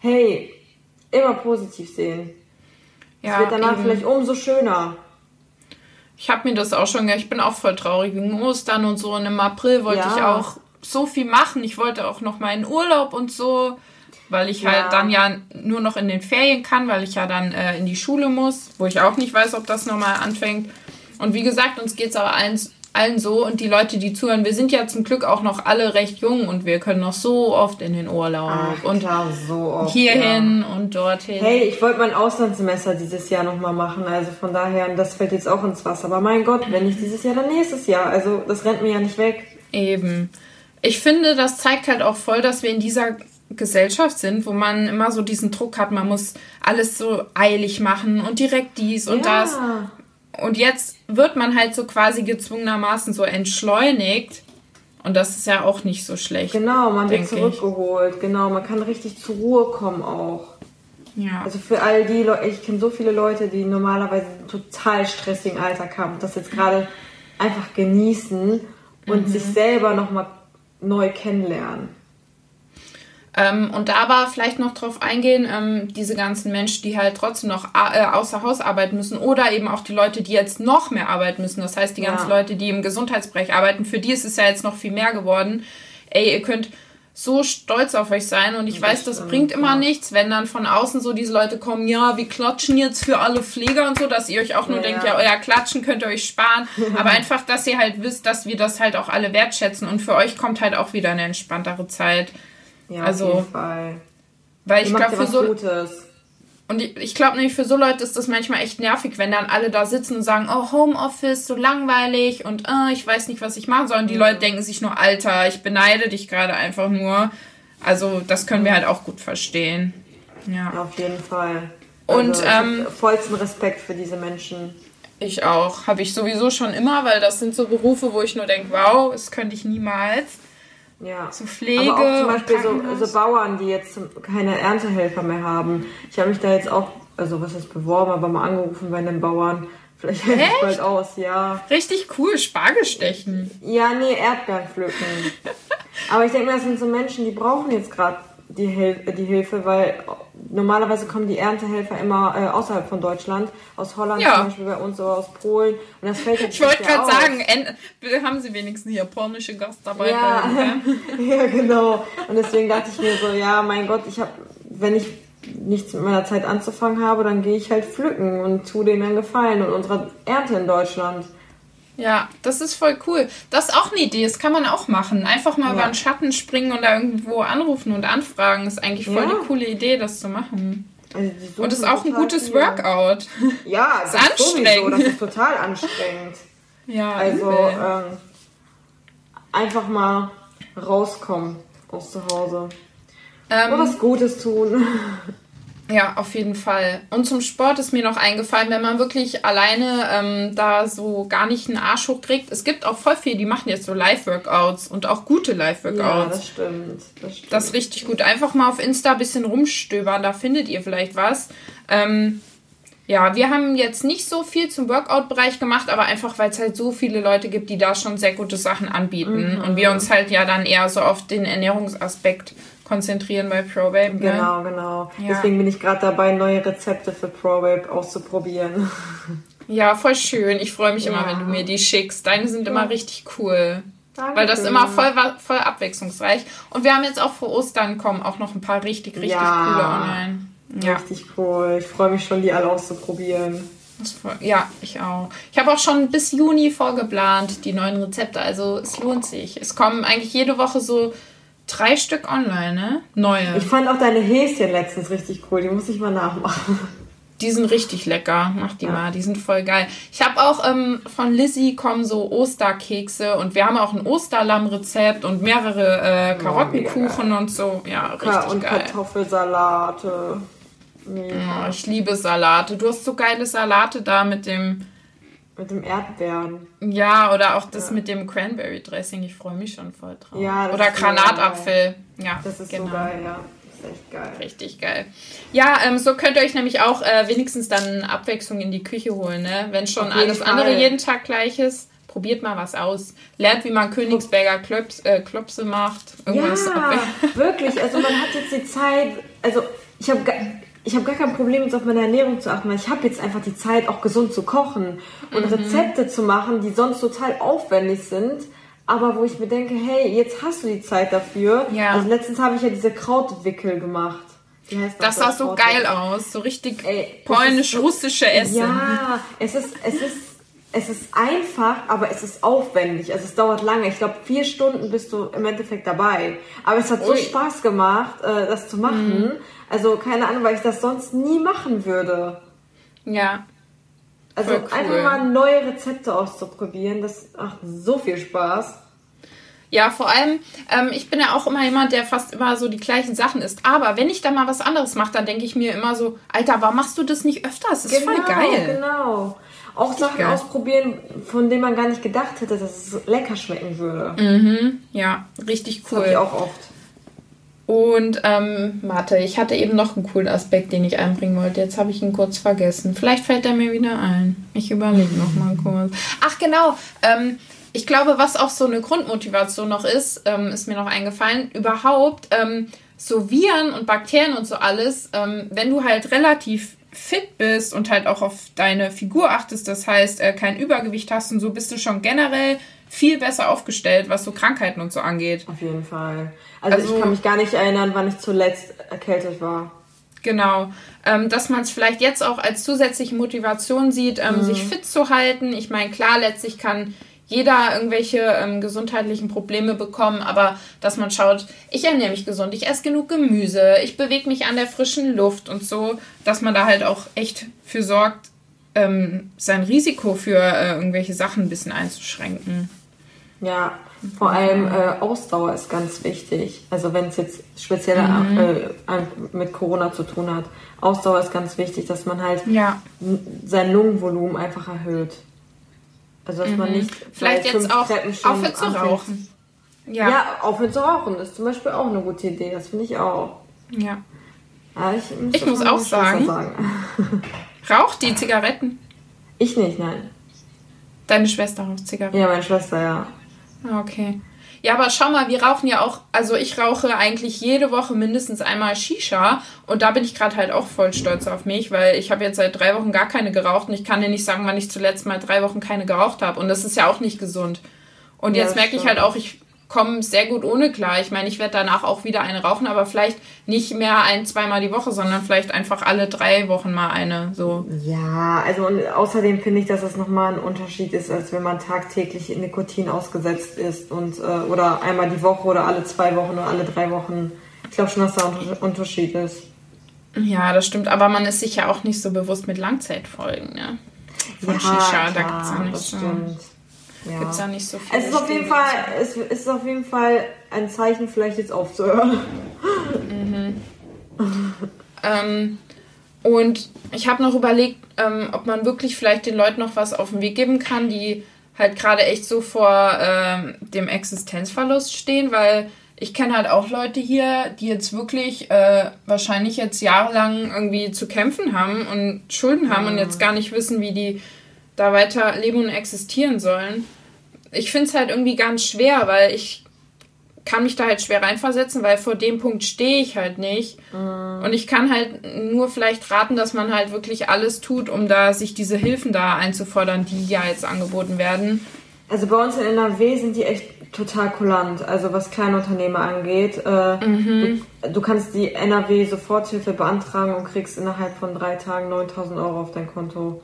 Speaker 3: hey, immer positiv sehen.
Speaker 2: ja,
Speaker 3: es wird danach
Speaker 2: eben.
Speaker 3: vielleicht umso schöner.
Speaker 2: Ich habe mir das auch schon, ich bin auch voll traurig wegen Ostern und so. Und im April wollte
Speaker 3: Ja.
Speaker 2: ich auch so viel machen. Ich wollte auch noch in Urlaub und so, weil ich
Speaker 3: Ja.
Speaker 2: halt dann ja nur noch in den Ferien kann, weil ich ja dann äh, in die Schule muss, wo ich auch nicht weiß, ob das nochmal anfängt. Und wie gesagt, uns geht's aber allen, allen so und die Leute, die zuhören, wir sind ja zum Glück auch noch alle recht jung und wir können noch so oft in den Urlaub
Speaker 3: Ach,
Speaker 2: und
Speaker 3: klar, so oft,
Speaker 2: hierhin und dorthin.
Speaker 3: Hey, ich wollte mein Auslandssemester dieses Jahr nochmal machen, also von daher, das fällt jetzt auch ins Wasser. Aber mein Gott, wenn nicht dieses Jahr, dann nächstes Jahr. Also das rennt mir ja nicht weg.
Speaker 2: Eben. Ich finde, das zeigt halt auch voll, dass wir in dieser Gesellschaft sind, wo man immer so diesen Druck hat, man muss alles so eilig machen und direkt dies und das. Und jetzt wird man halt so quasi gezwungenermaßen so entschleunigt. Und das ist ja auch nicht so schlecht.
Speaker 3: Genau, man wird
Speaker 2: Denke ich.
Speaker 3: zurückgeholt. Genau, man kann richtig zur Ruhe kommen auch.
Speaker 2: Ja.
Speaker 3: Also für all die Leute, ich kenne so viele Leute, die normalerweise einen total stressigen Alltag haben und das jetzt gerade einfach genießen und
Speaker 2: Mhm.
Speaker 3: sich selber nochmal neu kennenlernen.
Speaker 2: Ähm, und da aber vielleicht noch drauf eingehen, ähm, diese ganzen Menschen, die halt trotzdem noch äh, außer Haus arbeiten müssen oder eben auch die Leute, die jetzt noch mehr arbeiten müssen. Das heißt, die
Speaker 3: Ja.
Speaker 2: ganzen Leute, die im Gesundheitsbereich arbeiten, für die ist es ja jetzt noch viel mehr geworden. Ey, ihr könnt so stolz auf euch sein und ich weiß, das
Speaker 3: stimmt,
Speaker 2: bringt immer
Speaker 3: ja.
Speaker 2: nichts, wenn dann von außen so diese Leute kommen, ja, wir klatschen jetzt für alle Pfleger und so, dass ihr euch auch nur
Speaker 3: Ja.
Speaker 2: denkt, ja, euer Klatschen könnt ihr euch sparen, <laughs> aber einfach, dass ihr halt wisst, dass wir das halt auch alle wertschätzen und für euch kommt halt auch wieder eine entspanntere Zeit.
Speaker 3: Ja,
Speaker 2: Also,
Speaker 3: auf jeden Fall.
Speaker 2: Weil ich glaube, für
Speaker 3: was
Speaker 2: so,
Speaker 3: Gutes.
Speaker 2: und ich, glaube nämlich, für so Leute ist das manchmal echt nervig, wenn dann alle da sitzen und sagen, oh, Homeoffice, so langweilig und äh, ich weiß nicht, was ich machen soll. Und die Leute denken sich nur, Alter, ich beneide dich gerade einfach nur. Also, das können wir halt auch gut verstehen. Ja,
Speaker 3: Auf jeden Fall.
Speaker 2: Und,
Speaker 3: also, ich hab
Speaker 2: ähm,
Speaker 3: vollsten Respekt für diese Menschen.
Speaker 2: ich auch. Habe ich sowieso schon immer, weil das sind so Berufe, wo ich nur denke, wow, das könnte ich niemals.
Speaker 3: Ja.
Speaker 2: So Pflege
Speaker 3: Aber auch zum Beispiel so, so Bauern, die jetzt keine Erntehelfer mehr haben. Ich habe mich da jetzt auch, also was heißt beworben, aber mal angerufen bei einem Bauern. Vielleicht helfe ich bald aus, ja.
Speaker 2: Richtig cool, Spargel stechen.
Speaker 3: Ja, nee, Erdbeeren pflücken. <laughs> aber ich denke mir, das sind so Menschen, die brauchen jetzt gerade die, Hil die Hilfe, weil normalerweise kommen die Erntehelfer immer äh, außerhalb von Deutschland, aus Holland
Speaker 2: Ja.
Speaker 3: zum Beispiel bei uns oder aus Polen. Und das fällt jetzt
Speaker 2: Ich wollte gerade sagen, en- haben sie wenigstens japanische Gastarbeiter.
Speaker 3: Ja,
Speaker 2: Ja. <laughs>
Speaker 3: ja, genau. Und deswegen dachte ich mir so, ja, mein Gott, ich habe, wenn ich nichts mit meiner Zeit anzufangen habe, dann gehe ich halt pflücken und tu denen einen Gefallen und unserer Ernte in Deutschland.
Speaker 2: Ja, das ist voll cool. Das ist auch eine Idee, das kann man auch machen. Einfach mal
Speaker 3: Ja.
Speaker 2: über den Schatten springen und da irgendwo anrufen und anfragen. Ist eigentlich voll
Speaker 3: Ja.
Speaker 2: die coole Idee, das zu machen.
Speaker 3: Also
Speaker 2: Und ist auch ein gutes
Speaker 3: viel.
Speaker 2: Workout. <laughs>
Speaker 3: Ja, das
Speaker 2: Ist
Speaker 3: ist sowieso,
Speaker 2: anstrengend.
Speaker 3: das ist total anstrengend. <laughs>
Speaker 2: Ja,
Speaker 3: Also ähm, einfach mal rauskommen aus zu Hause.
Speaker 2: ähm,
Speaker 3: Und was Gutes tun. <laughs>
Speaker 2: Ja, auf jeden Fall. Und zum Sport ist mir noch eingefallen, wenn man wirklich alleine ähm, da so gar nicht einen Arsch hochkriegt. Es gibt auch voll viele, die machen jetzt so Live-Workouts und auch gute Live-Workouts. Ja,
Speaker 3: das stimmt, das stimmt.
Speaker 2: Das ist richtig gut. Einfach mal auf Insta ein bisschen rumstöbern, da findet ihr vielleicht was. Ähm, ja, wir haben jetzt nicht so viel zum Workout-Bereich gemacht, aber einfach, weil es halt so viele Leute gibt, die da schon sehr gute Sachen anbieten. Mhm. Und wir uns halt ja dann eher so auf den Ernährungsaspekt konzentrieren bei ProBabe.
Speaker 3: Ne? Genau, genau. Ja. Deswegen bin ich gerade dabei, neue Rezepte für ProBabe auszuprobieren. <laughs>
Speaker 2: Ja, voll schön. Ich freue mich ja. immer, wenn du mir die schickst. Deine sind ja. immer richtig cool. Danke. Weil das immer voll, voll abwechslungsreich. Und wir haben jetzt auch vor Ostern kommen auch noch ein paar richtig, richtig coole online.
Speaker 3: Ja. Richtig cool. Ich freue mich schon, die alle auszuprobieren.
Speaker 2: Ja, ich auch. Ich habe auch schon bis Juni vorgeplant, die neuen Rezepte. Also es lohnt sich. Es kommen eigentlich jede Woche so drei Stück online, ne? Neue.
Speaker 3: Ich fand auch deine Häschen letztens richtig cool. Die muss ich mal nachmachen.
Speaker 2: Die sind richtig lecker. Mach die ja. mal. Die sind voll geil. Ich habe auch ähm, von Lizzie kommen so Osterkekse und wir haben auch ein Osterlammrezept und mehrere äh, Karottenkuchen oh, und so. Ja, richtig
Speaker 3: und
Speaker 2: geil.
Speaker 3: Kartoffelsalate.
Speaker 2: Ja. Oh, ich liebe Salate. Du hast so geile Salate da mit dem.
Speaker 3: Mit dem Erdbeeren.
Speaker 2: Ja, oder auch das ja. mit dem Cranberry Dressing. Ich freue mich schon voll drauf. Ja, oder Granatapfel. Ja,
Speaker 3: das ist genau. so geil, ja. Das ist echt geil.
Speaker 2: Richtig geil. Ja, ähm, so könnt ihr euch nämlich auch äh, wenigstens dann Abwechslung in die Küche holen, ne? Wenn schon alles Fall. andere jeden Tag gleich ist probiert mal was aus. Lernt, wie man Königsberger Klops, äh, Klopse macht.
Speaker 3: Irgendwas ja, <laughs> wirklich. Also man hat jetzt die Zeit. Also ich habe ich habe gar kein Problem, jetzt auf meine Ernährung zu achten, weil ich habe jetzt einfach die Zeit, auch gesund zu kochen und mhm. Rezepte zu machen, die sonst total aufwendig sind, aber wo ich mir denke, hey, jetzt hast du die Zeit dafür. Ja. Also letztens habe ich ja diese Krautwickel gemacht.
Speaker 2: das sah so geil aus, so richtig polnisch-russische Essen.
Speaker 3: Ja, es ist, es ist, es ist einfach, aber es ist aufwendig. Also es dauert lange. Ich glaube, vier Stunden bist du im Endeffekt dabei. Aber es hat Ui. so Spaß gemacht, äh, das zu machen. Mhm. Also keine Ahnung, weil ich das sonst nie machen würde.
Speaker 2: Ja.
Speaker 3: Also cool. einfach mal neue Rezepte auszuprobieren, das macht so viel Spaß.
Speaker 2: Ja, vor allem, ähm, ich bin ja auch immer jemand, der fast immer so die gleichen Sachen isst. Aber wenn ich da mal was anderes mache, dann denke ich mir immer so, Alter, warum machst du das nicht öfter? Das ist genau, voll geil.
Speaker 3: Genau. Auch Sachen geil. ausprobieren, von denen man gar nicht gedacht hätte, dass es lecker schmecken würde.
Speaker 2: Mhm. Ja, richtig cool. Das
Speaker 3: habe ich auch oft.
Speaker 2: Und ähm, warte, ich hatte eben noch einen coolen Aspekt, den ich einbringen wollte. Jetzt habe ich ihn kurz vergessen. Vielleicht fällt er mir wieder ein. Ich überlege noch mal kurz. Ach genau. Ähm, ich glaube, was auch so eine Grundmotivation noch ist, ähm, ist mir noch eingefallen. Überhaupt ähm, so Viren und Bakterien und so alles. Ähm, wenn du halt relativ fit bist und halt auch auf deine Figur achtest, das heißt äh, kein Übergewicht hast und so, bist du schon generell viel besser aufgestellt, was so Krankheiten und so angeht.
Speaker 3: Auf jeden Fall. Also, also ich kann mich gar nicht erinnern, wann ich zuletzt erkältet war.
Speaker 2: Genau, ähm, dass man es vielleicht jetzt auch als zusätzliche Motivation sieht, ähm, mhm. sich fit zu halten. Ich meine, klar, letztlich kann jeder irgendwelche ähm, gesundheitlichen Probleme bekommen, aber dass man schaut, ich ernähre mich gesund, ich esse genug Gemüse, ich bewege mich an der frischen Luft und so, dass man da halt auch echt für sorgt, ähm, sein Risiko für äh, irgendwelche Sachen ein bisschen einzuschränken.
Speaker 3: Ja, vor allem äh, Ausdauer ist ganz wichtig. Also wenn es jetzt speziell mhm. äh, mit Corona zu tun hat. Ausdauer ist ganz wichtig, dass man halt
Speaker 2: ja.
Speaker 3: sein Lungenvolumen einfach erhöht. Also dass mhm. man nicht
Speaker 2: vielleicht jetzt auch aufhört zu rauchen.
Speaker 3: Ja. ja, aufhören zu rauchen ist zum Beispiel auch eine gute Idee. Das finde ich auch.
Speaker 2: Ja.
Speaker 3: ja ich,
Speaker 2: ich muss auch sagen, sagen. <laughs> raucht die Zigaretten?
Speaker 3: Ich nicht, nein.
Speaker 2: Deine Schwester raucht Zigaretten?
Speaker 3: Ja, meine Schwester, ja.
Speaker 2: Ah, okay. Ja, aber schau mal, wir rauchen ja auch, also ich rauche eigentlich jede Woche mindestens einmal Shisha und da bin ich gerade halt auch voll stolz auf mich, weil ich habe jetzt seit drei Wochen gar keine geraucht und ich kann dir nicht sagen, wann ich zuletzt mal drei Wochen keine geraucht habe und das ist ja auch nicht gesund. Und ja, jetzt merke ich halt auch, ich komme sehr gut ohne klar. Ich meine, ich werde danach auch wieder eine rauchen, aber vielleicht nicht mehr ein, zweimal die Woche, sondern vielleicht einfach alle drei Wochen mal eine. So.
Speaker 3: Ja, also und außerdem finde ich, dass das nochmal ein Unterschied ist, als wenn man tagtäglich in Nikotin ausgesetzt ist und äh, oder einmal die Woche oder alle zwei Wochen oder alle drei Wochen. Ich glaube schon, dass da ein Unterschied ist.
Speaker 2: Ja, das stimmt, aber man ist sich ja auch nicht so bewusst mit Langzeitfolgen, ne?
Speaker 3: Von ja, Shisha, klar, da gibt es ja nicht so. Stimmt.
Speaker 2: Ja. Gibt es da nicht so viel.
Speaker 3: Es ist auf jeden Fall, es ist auf jeden Fall ein Zeichen, vielleicht jetzt aufzuhören.
Speaker 2: Mhm. ähm, Und ich habe noch überlegt, ähm, ob man wirklich vielleicht den Leuten noch was auf den Weg geben kann, die halt gerade echt so vor ähm, dem Existenzverlust stehen, weil ich kenne halt auch Leute hier, die jetzt wirklich äh, wahrscheinlich jetzt jahrelang irgendwie zu kämpfen haben und Schulden haben mhm. und jetzt gar nicht wissen, wie die da weiter leben und existieren sollen. Ich finde es halt irgendwie ganz schwer, weil ich kann mich da halt schwer reinversetzen, weil vor dem Punkt stehe ich halt nicht. Mhm. Und ich kann halt nur vielleicht raten, dass man halt wirklich alles tut, um da sich diese Hilfen da einzufordern, die ja jetzt angeboten werden.
Speaker 3: Also bei uns in NRW sind die echt total kulant, also was Kleinunternehmer angeht. Äh, mhm. du, du, kannst die NRW Soforthilfe beantragen und kriegst innerhalb von drei Tagen 9000 Euro auf dein Konto.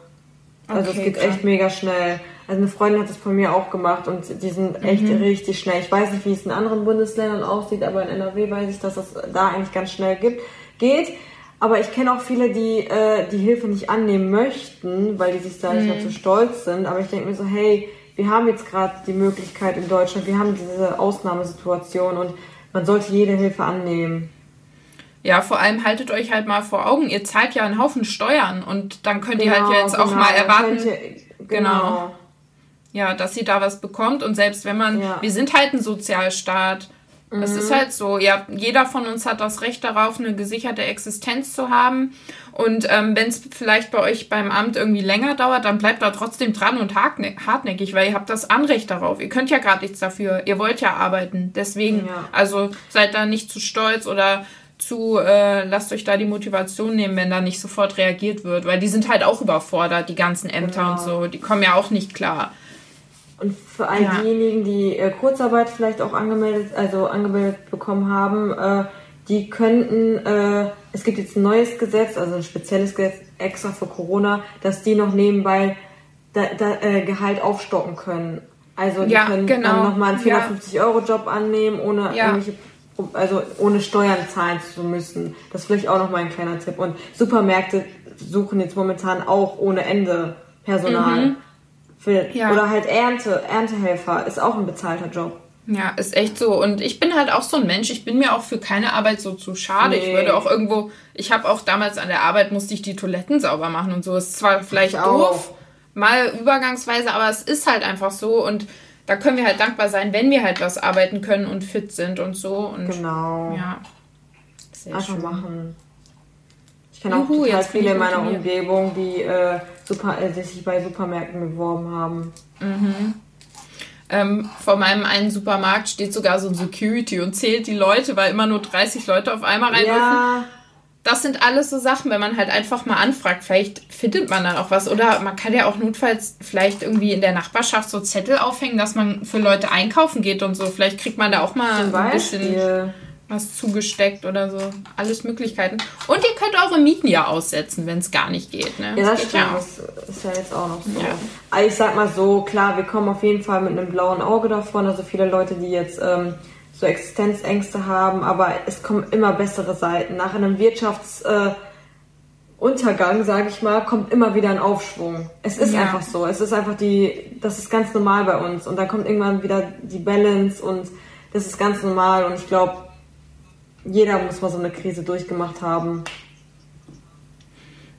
Speaker 3: Also okay, es geht klar. echt mega schnell. Also eine Freundin hat das von mir auch gemacht und die sind echt mhm. richtig schnell. Ich weiß nicht, wie es in anderen Bundesländern aussieht, aber in NRW weiß ich, dass es da eigentlich ganz schnell gibt, geht. Aber ich kenne auch viele, die äh, die Hilfe nicht annehmen möchten, weil die sich da nicht mhm. dazu stolz sind. Aber ich denke mir so, hey, wir haben jetzt gerade die Möglichkeit in Deutschland, wir haben diese Ausnahmesituation und man sollte jede Hilfe annehmen.
Speaker 2: Ja, vor allem haltet euch halt mal vor Augen, ihr zahlt ja einen Haufen Steuern und dann könnt genau, ihr halt genau, jetzt auch genau, mal erwarten. Ihr, genau. genau. Ja, dass sie da was bekommt und selbst wenn man, ja. wir sind halt ein Sozialstaat. Mhm. Es ist halt so, ja, jeder von uns hat das Recht darauf, eine gesicherte Existenz zu haben. Und ähm, wenn es vielleicht bei euch beim Amt irgendwie länger dauert, dann bleibt da trotzdem dran und hartnäckig, weil ihr habt das Anrecht darauf. Ihr könnt ja gerade nichts dafür. Ihr wollt ja arbeiten. Deswegen, ja. also seid da nicht zu stolz oder zu, äh, lasst euch da die Motivation nehmen, wenn da nicht sofort reagiert wird, weil die sind halt auch überfordert, die ganzen Ämter genau. und so, die kommen ja auch nicht klar.
Speaker 3: Und für all ja. diejenigen, die äh, Kurzarbeit vielleicht auch angemeldet, also angemeldet bekommen haben, äh, die könnten, äh, es gibt jetzt ein neues Gesetz, also ein spezielles Gesetz extra für Corona, dass die noch nebenbei da, da, äh, Gehalt aufstocken können. Also die ja, können genau. dann nochmal einen 450-Euro-Job annehmen, ohne ja. irgendwelche also ohne Steuern zahlen zu müssen. Das ist vielleicht auch noch mal ein kleiner Tipp. Und Supermärkte suchen jetzt momentan auch ohne Ende Personal. Mhm. Für, ja. Oder halt Ernte, Erntehelfer ist auch ein bezahlter Job.
Speaker 2: Ja, ist echt so. Und ich bin halt auch so ein Mensch. Ich bin mir auch für keine Arbeit so zu schade. Nee. Ich würde auch irgendwo, ich habe auch damals an der Arbeit musste ich die Toiletten sauber machen und so. Ist zwar vielleicht ich doof, mal übergangsweise, aber es ist halt einfach so. Und da können wir halt dankbar sein, wenn wir halt was arbeiten können und fit sind und so. Und,
Speaker 3: genau. Ja. Sehr Einfach schön. machen. Ich kenne auch total viele in meiner Umgebung, die äh, super, äh, sich bei Supermärkten beworben haben.
Speaker 2: Mhm. Ähm, vor meinem einen Supermarkt steht sogar so ein Security und zählt die Leute, weil immer nur 30 Leute auf einmal rein ja das sind alles so Sachen, wenn man halt einfach mal anfragt, vielleicht findet man dann auch was. Oder man kann ja auch notfalls vielleicht irgendwie in der Nachbarschaft so Zettel aufhängen, dass man für Leute einkaufen geht und so. Vielleicht kriegt man da auch mal ein bisschen was zugesteckt oder so. Alles Möglichkeiten. Und ihr könnt eure Mieten ja aussetzen, wenn es gar nicht geht. Ne?
Speaker 3: Ja, das, das stimmt. Ja das ist ja jetzt auch noch so. Ja. Also ich sag mal so, klar, wir kommen auf jeden Fall mit einem blauen Auge davon. Also viele Leute, die jetzt... Ähm, so Existenzängste haben, aber es kommen immer bessere Seiten. Nach einem Wirtschaftsuntergang, äh, sage ich mal, kommt immer wieder ein Aufschwung. Es ist ja. einfach so. Es ist einfach die, das ist ganz normal bei uns. Und da kommt irgendwann wieder die Balance und das ist ganz normal. Und ich glaube, jeder muss mal so eine Krise durchgemacht haben.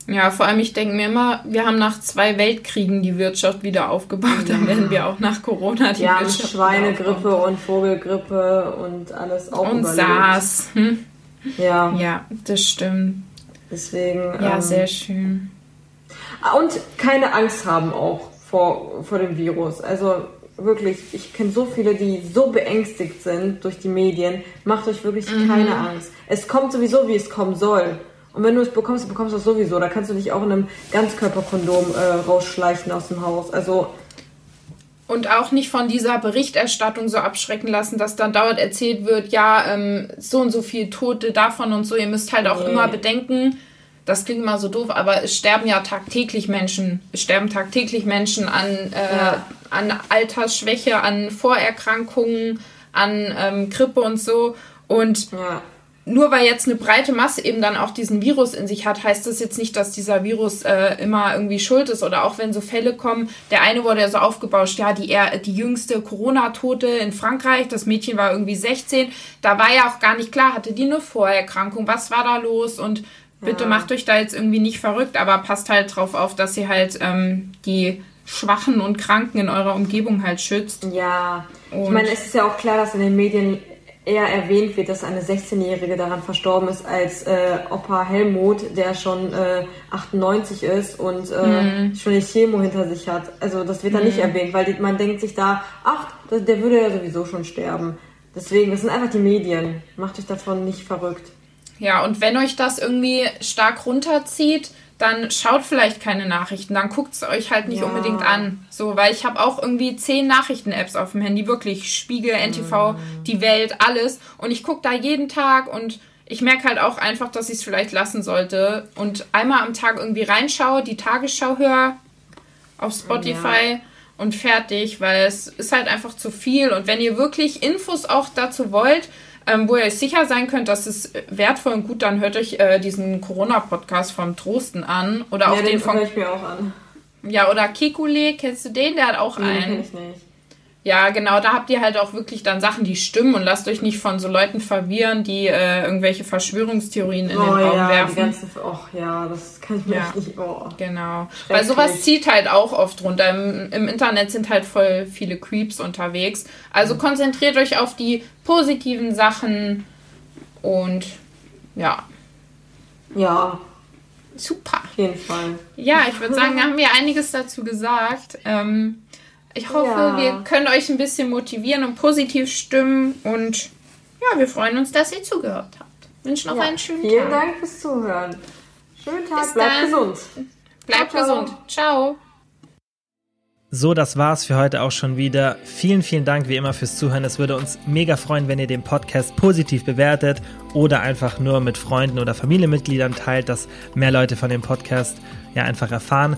Speaker 2: Ja, vor allem, ich denke mir immer, wir haben nach zwei Weltkriegen die Wirtschaft wieder aufgebaut, dann werden wir auch nach Corona die
Speaker 3: ja,
Speaker 2: Wirtschaft
Speaker 3: Schweinegrippe und Vogelgrippe und alles auch
Speaker 2: Und überlebt. SARS. Hm? Ja. Ja, das stimmt.
Speaker 3: Deswegen.
Speaker 2: Ja, ähm, sehr schön.
Speaker 3: Ah, und keine Angst haben auch vor, vor dem Virus. Also wirklich, ich kenne so viele, die so beängstigt sind durch die Medien. Macht euch wirklich mhm. keine Angst. Es kommt sowieso, wie es kommen soll. Und wenn du es bekommst, du bekommst das sowieso. Da kannst du dich auch in einem Ganzkörperkondom äh, rausschleichen aus dem Haus. Also
Speaker 2: und auch nicht von dieser Berichterstattung so abschrecken lassen, dass dann dauernd erzählt wird, ja, ähm, so und so viel Tote davon und so. Ihr müsst halt auch nee. immer bedenken, das klingt immer so doof, aber es sterben ja tagtäglich Menschen. Es sterben tagtäglich Menschen an, äh, ja. an Altersschwäche, an Vorerkrankungen, an ähm, Grippe und so. Und ja nur weil jetzt eine breite Masse eben dann auch diesen Virus in sich hat, heißt das jetzt nicht, dass dieser Virus äh, immer irgendwie schuld ist. Oder auch wenn so Fälle kommen, der eine wurde ja so aufgebauscht, ja, die, er, die jüngste Corona-Tote in Frankreich, das Mädchen war irgendwie 16, da war ja auch gar nicht klar, hatte die eine Vorerkrankung, was war da los und Bitte macht euch da jetzt irgendwie nicht verrückt, aber passt halt drauf auf, dass ihr halt ähm, die Schwachen und Kranken in eurer Umgebung halt schützt.
Speaker 3: Ja, ich
Speaker 2: Und-
Speaker 3: meine, es ist ja auch klar, dass in den Medien eher erwähnt wird, dass eine 16-Jährige daran verstorben ist, als äh, Opa Helmut, der schon äh, 98 ist und äh,
Speaker 2: Mhm.
Speaker 3: schon die Chemo hinter sich hat. Also das wird da nicht erwähnt, weil die, man denkt sich da, ach, der, der würde ja sowieso schon sterben. Deswegen, das sind einfach die Medien. Macht euch davon nicht verrückt.
Speaker 2: Ja, und wenn euch das irgendwie stark runterzieht, dann schaut vielleicht keine Nachrichten, dann guckt es euch halt nicht
Speaker 3: Ja.
Speaker 2: unbedingt an. So, weil ich habe auch irgendwie zehn Nachrichten-Apps auf dem Handy, wirklich Spiegel, NTV, die Welt, alles. Und ich gucke da jeden Tag und ich merke halt auch einfach, dass ich es vielleicht lassen sollte. Und einmal am Tag irgendwie reinschaue, die Tagesschau höre auf Spotify und fertig, weil es ist halt einfach zu viel. Und wenn ihr wirklich Infos auch dazu wollt, ähm, wo ihr euch sicher sein könnt, dass es wertvoll und gut, dann hört euch äh, diesen Corona-Podcast vom Trosten an. Oder auch
Speaker 3: ja,
Speaker 2: den
Speaker 3: den
Speaker 2: von.
Speaker 3: ich mir auch an.
Speaker 2: Ja, oder Kekule, kennst du den? Der hat auch
Speaker 3: Nee, kenn
Speaker 2: einen.
Speaker 3: ich nicht.
Speaker 2: Ja, genau, da habt ihr halt auch wirklich dann Sachen, die stimmen und lasst euch nicht von so Leuten verwirren, die äh, irgendwelche Verschwörungstheorien in
Speaker 3: oh
Speaker 2: den Raum
Speaker 3: ja,
Speaker 2: werfen.
Speaker 3: die ganzen, ach ja, das kann ich mir
Speaker 2: Ja.
Speaker 3: nicht, oh.
Speaker 2: Genau. Weil sowas zieht halt auch oft runter. Im, Im Internet sind halt voll viele Creeps unterwegs. Also konzentriert euch auf die positiven Sachen und ja,
Speaker 3: Ja,
Speaker 2: super.
Speaker 3: auf jeden Fall.
Speaker 2: Ja, ich würde sagen, da haben wir einiges dazu gesagt. Ähm, ich hoffe,
Speaker 3: Ja.
Speaker 2: wir können euch ein bisschen motivieren und positiv stimmen und ja, wir freuen uns, dass ihr zugehört habt. Wünschen noch
Speaker 3: Ja,
Speaker 2: einen schönen
Speaker 3: vielen
Speaker 2: Tag.
Speaker 3: Dank fürs Zuhören. Schönen Tag,
Speaker 2: Bis
Speaker 3: bleibt
Speaker 2: dann.
Speaker 3: gesund.
Speaker 2: Bleibt
Speaker 3: ciao.
Speaker 2: gesund. Ciao.
Speaker 1: So, das war's für heute auch schon wieder. Vielen, vielen Dank wie immer fürs Zuhören. Es würde uns mega freuen, wenn ihr den Podcast positiv bewertet oder einfach nur mit Freunden oder Familienmitgliedern teilt, dass mehr Leute von dem Podcast ja einfach erfahren.